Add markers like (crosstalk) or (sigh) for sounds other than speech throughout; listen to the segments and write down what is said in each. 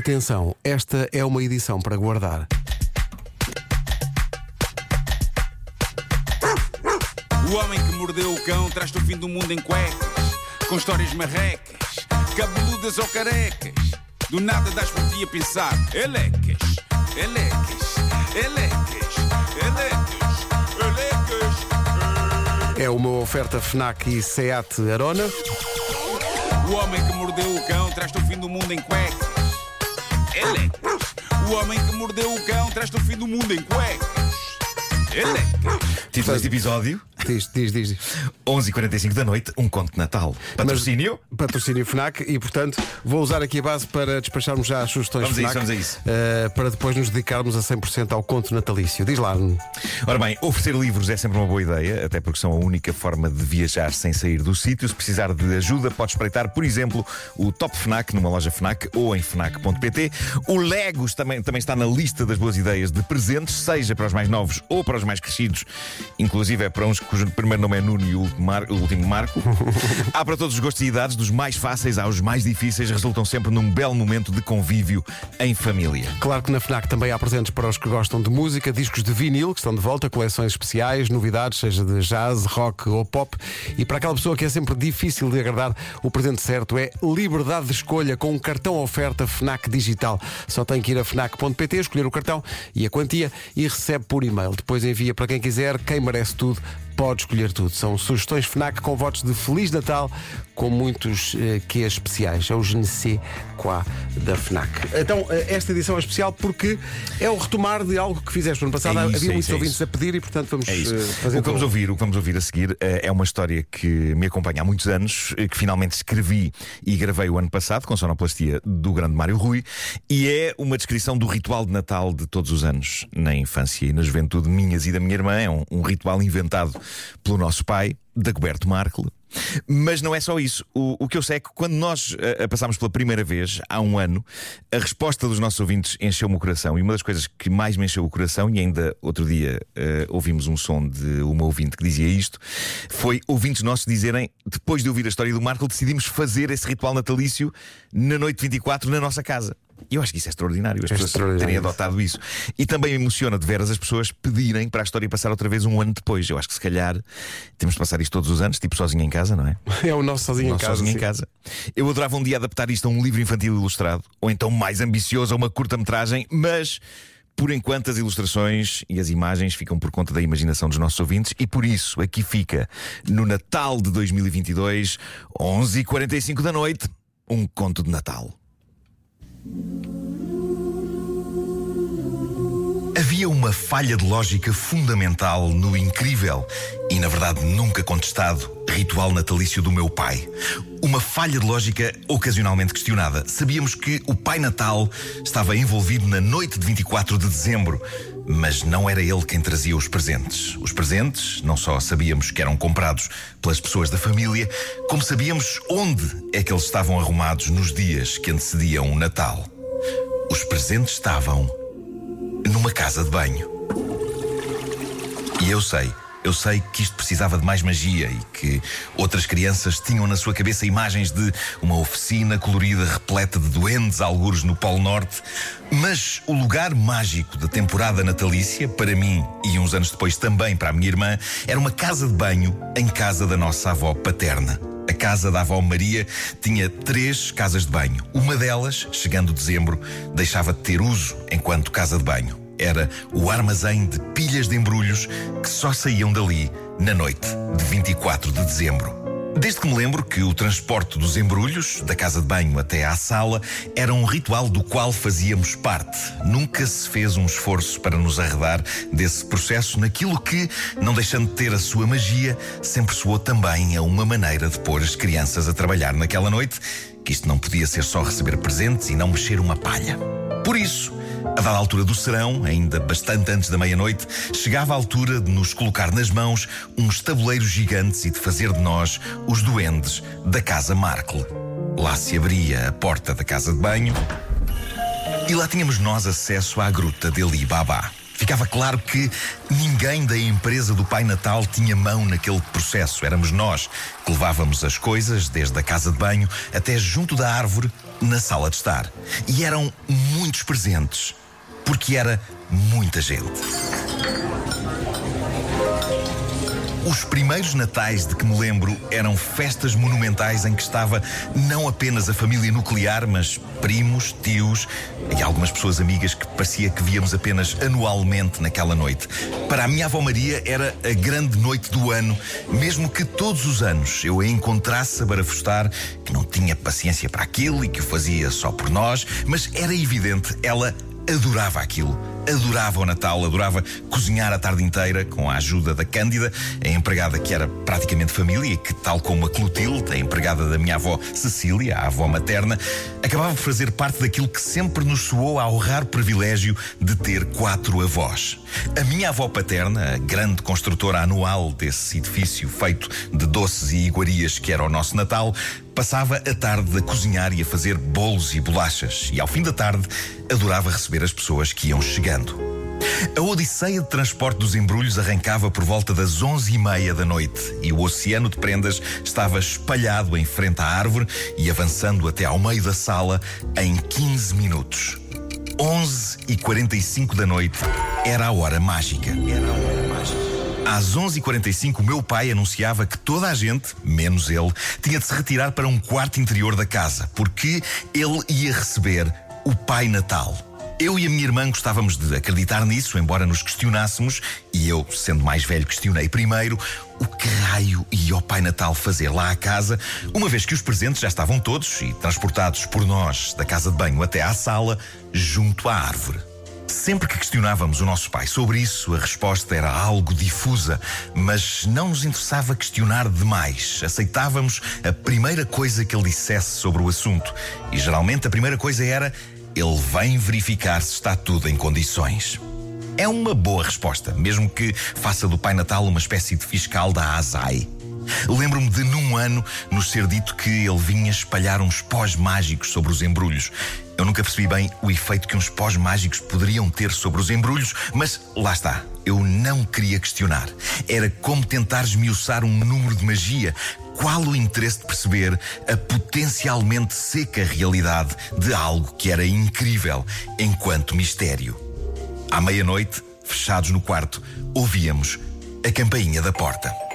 Atenção, esta é uma edição para guardar. O homem que mordeu o cão traz-te o fim do mundo em cuecas, com histórias marrecas, cabeludas ou carecas. Do nada das por ti a pensar, elecas, elecas, elecas, elecas, elecas. É uma oferta FNAC e SEAT Arona. O homem que mordeu o cão traz-te o fim do mundo em cuecas, elecas. O homem que mordeu o cão traz-te o fim do mundo em cuecas, elecas. Título deste episódio: Diz, diz, diz. 11h45 da noite, um conto de Natal. Patrocínio? Patrocínio FNAC e, portanto, vou usar aqui a base para despacharmos já as sugestões Vamos a isso, FNAC. vamos a isso. eh, para depois nos dedicarmos a 100% ao conto natalício. Diz lá. Ora bem, oferecer livros é sempre uma boa ideia, até porque são a única forma de viajar sem sair do sítio. Se precisar de ajuda, pode espreitar, por exemplo, o Top Fnac numa loja Fnac ou em Fnac.pt. O Legos também, também está na lista das boas ideias de presentes, seja para os mais novos ou para os mais crescidos, inclusive é para uns cujo primeiro nome é Nuno e o último, Mar- o último Marco. (laughs) Há para todos os gostos e idades, dos mais fáceis aos mais difíceis, resultam sempre num belo momento de convívio em família. Claro que na FNAC também há presentes para os que gostam de música, discos de vinil que estão de volta, coleções especiais, novidades, seja de jazz, rock ou pop. E para aquela pessoa que é sempre difícil de agradar, o presente certo é liberdade de escolha com um cartão oferta FNAC Digital. Só tem que ir a FNAC.pt, escolher o cartão e a quantia e recebe por e-mail. Depois envia para quem quiser, quem merece tudo. Pode escolher tudo. São sugestões FNAC com votos de Feliz Natal, com muitos eh, que especiais. É o Je ne sais quoi da FNAC. Então, eh, esta edição é especial porque é o retomar de algo que fizeste no ano passado. É isso, Havia é muitos isso, é ouvintes isso. a pedir e, portanto, vamos É isso. eh, fazer O que vamos ouvir, o que vamos ouvir a seguir eh, é uma história que me acompanha há muitos anos, que finalmente escrevi e gravei o ano passado com sonoplastia do grande Mário Rui, e é uma descrição do ritual de Natal de todos os anos, na infância e na juventude minhas e da minha irmã. É um, um ritual inventado pelo nosso pai, Dagoberto Markle. Mas não é só isso. O, o que eu sei é que quando nós eh, a passámos pela primeira vez, há um ano, a resposta dos nossos ouvintes encheu-me o coração. E uma das coisas que mais me encheu o coração, e ainda outro dia eh, ouvimos um som de uma ouvinte que dizia isto, foi ouvintes nossos dizerem, depois de ouvir a história do Marco, decidimos fazer esse ritual natalício na noite 24 na nossa casa. E eu acho que isso é extraordinário, as É pessoas extraordinário. terem adotado isso. E também me emociona de veras as pessoas pedirem para a história passar outra vez um ano depois. Eu acho que se calhar temos de passar isto todos os anos, tipo sozinho em casa, não é? (laughs) É o nosso sozinho Não em casa. sozinho sim. em casa. Eu adorava um dia adaptar isto a um livro infantil ilustrado, ou então mais ambicioso, a uma curta-metragem, mas. Por enquanto, as ilustrações e as imagens ficam por conta da imaginação dos nossos ouvintes, e por isso aqui fica, no Natal de 2022, 11h45 da noite, um conto de Natal. Havia uma falha de lógica fundamental no incrível e, na verdade, nunca contestado ritual natalício do meu pai. Uma falha de lógica ocasionalmente questionada. Sabíamos que o Pai Natal estava envolvido na noite de 24 de dezembro, mas não era ele quem trazia os presentes. Os presentes não só sabíamos que eram comprados pelas pessoas da família, como sabíamos onde é que eles estavam arrumados nos dias que antecediam o Natal. Os presentes estavam numa casa de banho. E eu sei, eu sei que isto precisava de mais magia e que outras crianças tinham na sua cabeça imagens de uma oficina colorida repleta de duendes, algures no Polo Norte. Mas o lugar mágico da temporada natalícia, para mim e uns anos depois também para a minha irmã, era uma casa de banho em casa da nossa avó paterna. A casa da avó Maria tinha três casas de banho. Uma delas, chegando dezembro, deixava de ter uso enquanto casa de banho. Era o armazém de pilhas de embrulhos que só saíam dali na noite de 24 de dezembro. Desde que me lembro que o transporte dos embrulhos, da casa de banho até à sala, era um ritual do qual fazíamos parte. Nunca se fez um esforço para nos arredar desse processo naquilo que, não deixando de ter a sua magia, sempre soou também a uma maneira de pôr as crianças a trabalhar naquela noite, que isto não podia ser só receber presentes e não mexer uma palha. Por isso, a dada altura do serão, ainda bastante antes da meia-noite, chegava a altura de nos colocar nas mãos uns tabuleiros gigantes e de fazer de nós os duendes da Casa Markle. Lá se abria a porta da casa de banho e lá tínhamos nós acesso à gruta de Ali Baba. Ficava claro que ninguém da empresa do Pai Natal tinha mão naquele processo. Éramos nós que levávamos as coisas, desde a casa de banho até junto da árvore, na sala de estar. E eram muitos presentes, porque era muita gente. Os primeiros natais de que me lembro eram festas monumentais em que estava não apenas a família nuclear, mas primos, tios e algumas pessoas amigas que parecia que víamos apenas anualmente naquela noite. Para a minha avó Maria era a grande noite do ano, mesmo que todos os anos eu a encontrasse a barafustar, que não tinha paciência para aquilo e que o fazia só por nós, mas era evidente, ela adorava aquilo. Adorava o Natal, adorava cozinhar a tarde inteira com a ajuda da Cândida, a empregada que era praticamente família que, tal como a Clotilde, a empregada da minha avó Cecília, a avó materna, acabava por fazer parte daquilo que sempre nos soou ao raro privilégio de ter quatro avós. A minha avó paterna, a grande construtora anual desse edifício feito de doces e iguarias que era o nosso Natal, passava a tarde a cozinhar e a fazer bolos e bolachas. E ao fim da tarde, adorava receber as pessoas que iam chegando. A odisseia de transporte dos embrulhos arrancava por volta das onze e meia da noite e o oceano de prendas estava espalhado em frente à árvore e avançando até ao meio da sala em 15 minutos. 11 e 45 da noite era a hora mágica. Era a hora mágica. Às 11h45, o meu pai anunciava que toda a gente, menos ele, tinha de se retirar para um quarto interior da casa, porque ele ia receber o Pai Natal. Eu e a minha irmã gostávamos de acreditar nisso, embora nos questionássemos, e eu, sendo mais velho, questionei primeiro o que raio ia o Pai Natal fazer lá à casa, uma vez que os presentes já estavam todos e transportados por nós da casa de banho até à sala, junto à árvore. Sempre que questionávamos o nosso pai sobre isso, a resposta era algo difusa, mas não nos interessava questionar demais. Aceitávamos a primeira coisa que ele dissesse sobre o assunto. E geralmente a primeira coisa era: ele vem verificar se está tudo em condições. É uma boa resposta, mesmo que faça do Pai Natal uma espécie de fiscal da ASAI. Lembro-me de, num ano, nos ser dito que ele vinha espalhar uns pós mágicos sobre os embrulhos. Eu nunca percebi bem o efeito que uns pós mágicos poderiam ter sobre os embrulhos, mas lá está. Eu não queria questionar. Era como tentar esmiuçar um número de magia. Qual o interesse de perceber a potencialmente seca realidade de algo que era incrível enquanto mistério? À meia-noite, fechados no quarto, ouvíamos a campainha da porta.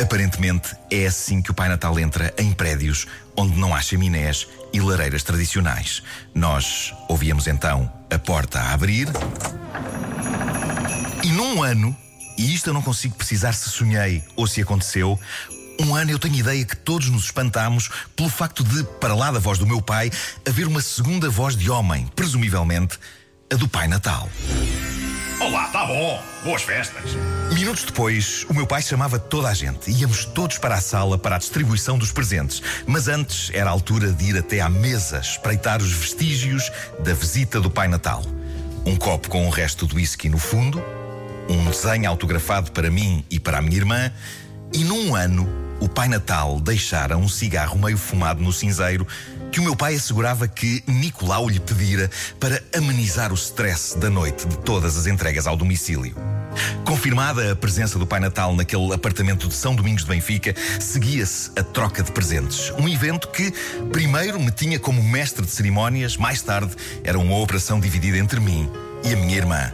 Aparentemente é assim que o Pai Natal entra em prédios onde não há chaminés e lareiras tradicionais. Nós ouvíamos então a porta a abrir. E num ano, e isto eu não consigo precisar se sonhei ou se aconteceu, um ano eu tenho ideia que todos nos espantámos pelo facto de, para lá da voz do meu pai, haver uma segunda voz de homem, presumivelmente a do Pai Natal. Olá, tá bom. Boas festas. Minutos depois, o meu pai chamava toda a gente. Íamos todos para a sala para a distribuição dos presentes. Mas antes era a altura de ir até à mesa espreitar os vestígios da visita do Pai Natal. Um copo com o resto do whisky no fundo, um desenho autografado para mim e para a minha irmã, e num ano o Pai Natal deixara um cigarro meio fumado no cinzeiro que o meu pai assegurava que Nicolau lhe pedira para amenizar o stress da noite de todas as entregas ao domicílio. Confirmada a presença do Pai Natal naquele apartamento de São Domingos de Benfica, seguia-se a troca de presentes. Um evento que, primeiro, me tinha como mestre de cerimónias, mais tarde, era uma operação dividida entre mim e a minha irmã.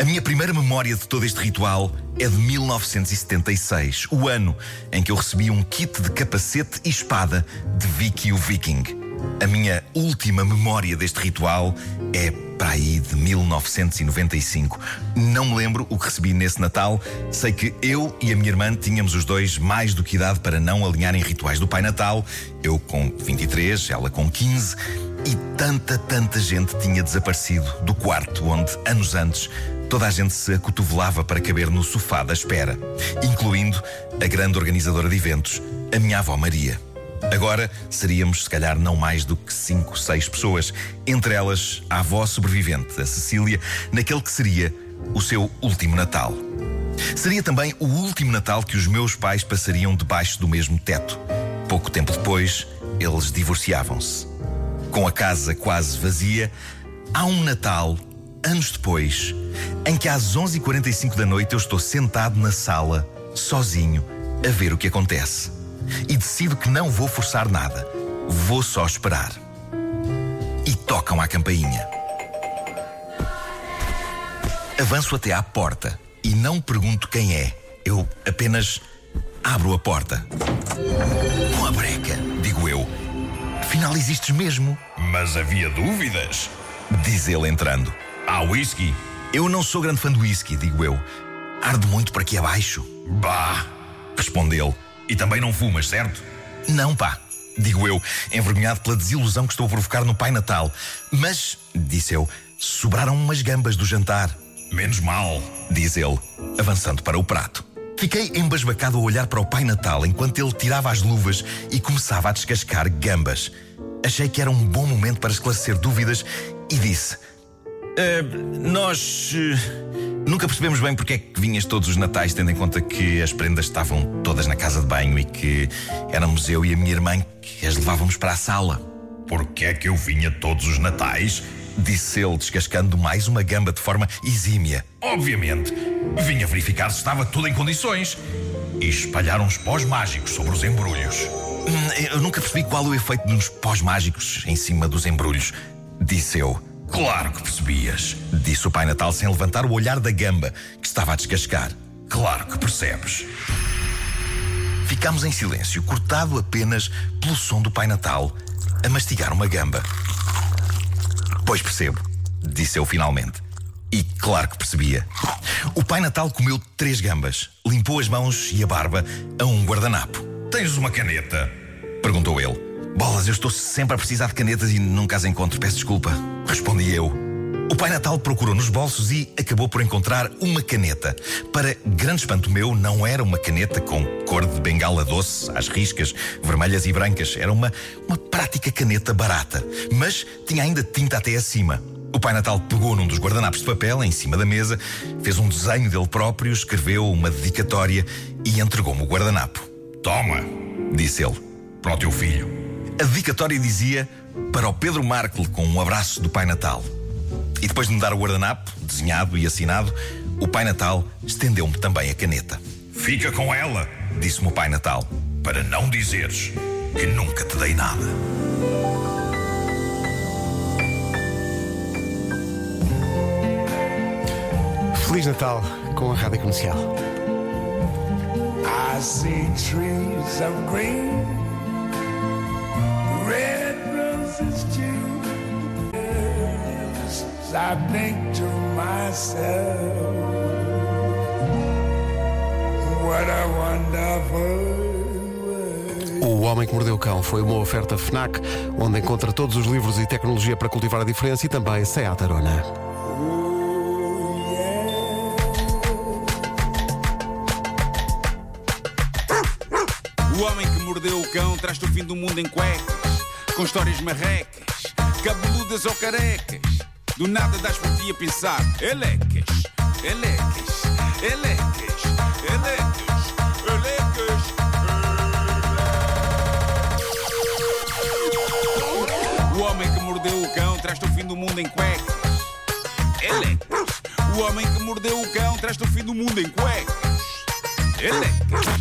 A minha primeira memória de todo este ritual é de 1976, o ano em que eu recebi um kit de capacete e espada de Vicky o Viking. A minha última memória deste ritual é para aí de 1995. Não me lembro o que recebi nesse Natal. Sei que eu e a minha irmã tínhamos os dois mais do que idade para não alinharem rituais do Pai Natal. Eu com 23, ela com 15. E tanta, tanta gente tinha desaparecido do quarto onde, anos antes, toda a gente se acotovelava para caber no sofá da espera, incluindo a grande organizadora de eventos, a minha avó Maria. Agora seríamos, se calhar, não mais do que cinco, seis pessoas, entre elas a avó sobrevivente, a Cecília, naquele que seria o seu último Natal. Seria também o último Natal que os meus pais passariam debaixo do mesmo teto. Pouco tempo depois, eles divorciavam-se. Com a casa quase vazia, há um Natal, anos depois, em que às 11h45 da noite eu estou sentado na sala, sozinho, a ver o que acontece e decido que não vou forçar nada. Vou só esperar. tocam à campainha. Avanço até à porta e não pergunto quem é. Eu apenas abro a porta. Uma breca. Afinal existes mesmo, Mas havia dúvidas. diz ele entrando. Há whisky? Eu não sou grande fã do whisky, digo eu. Arde muito por aqui abaixo, Bah! responde ele. E também não fumas, certo? Não, pá, digo eu, envergonhado pela desilusão que estou a provocar no Pai Natal. Mas, disse eu, sobraram umas gambas do jantar, Menos mal. diz ele, avançando para o prato. Fiquei embasbacado a olhar para o Pai Natal enquanto ele tirava as luvas e começava a descascar gambas. Achei que era um bom momento para esclarecer dúvidas e disse: "Ah, Nós eh, nunca percebemos bem porque é que vinhas todos os natais, tendo em conta que as prendas estavam todas na casa de banho e que éramos eu e a minha irmã que as levávamos para a sala. Porque é que eu vinha todos os natais? Disse ele, descascando mais uma gamba de forma exímia. Obviamente. Vinha verificar se estava tudo em condições. E espalhar uns pós mágicos sobre os embrulhos. Hum, Eu nunca percebi qual o efeito dos pós mágicos em cima dos embrulhos. Disse eu. Claro que percebias. Disse o Pai Natal sem levantar o olhar da gamba que estava a descascar. Claro que percebes. Ficámos em silêncio, cortado apenas pelo som do Pai Natal a mastigar uma gamba. Pois percebo, disse eu finalmente. E claro que percebia. O Pai Natal comeu três gambas, limpou as mãos e a barba a um guardanapo. Tens uma caneta? Perguntou ele. Bolas, eu estou sempre a precisar de canetas e nunca as encontro, peço desculpa. Respondi eu. O Pai Natal procurou nos bolsos e acabou por encontrar uma caneta. Para grande espanto meu, não era uma caneta com cor de bengala doce, às riscas, vermelhas e brancas. Era uma, uma prática caneta barata. Mas tinha ainda tinta até acima. O Pai Natal pegou num dos guardanapos de papel em cima da mesa, fez um desenho dele próprio, escreveu uma dedicatória e entregou-me o guardanapo. Toma, Disse ele. para o teu filho. A dedicatória dizia para o Pedro Markle com um abraço do Pai Natal. E depois de me dar o guardanapo, desenhado e assinado, o Pai Natal estendeu-me também a caneta. Fica com ela, Disse-me o Pai Natal. para não dizeres que nunca te dei nada. Feliz Natal com a Rádio Comercial. I see trees of green, I think to myself, what a wonderful world. O Homem que Mordeu o Cão foi uma oferta FNAC, onde encontra todos os livros e tecnologia para cultivar a diferença e também Seat Arona. O homem que mordeu o cão traz-te o fim do mundo em cuecas, com histórias marrecas, cabeludas ou carecas. Do nada das por ti a pensar, elecas, elecas, elecas, elecas, elecas. O homem que mordeu o cão traz-te o fim do mundo em cuecas. Elecas. O homem que mordeu o cão traz-te o fim do mundo em cuecas. Elecas.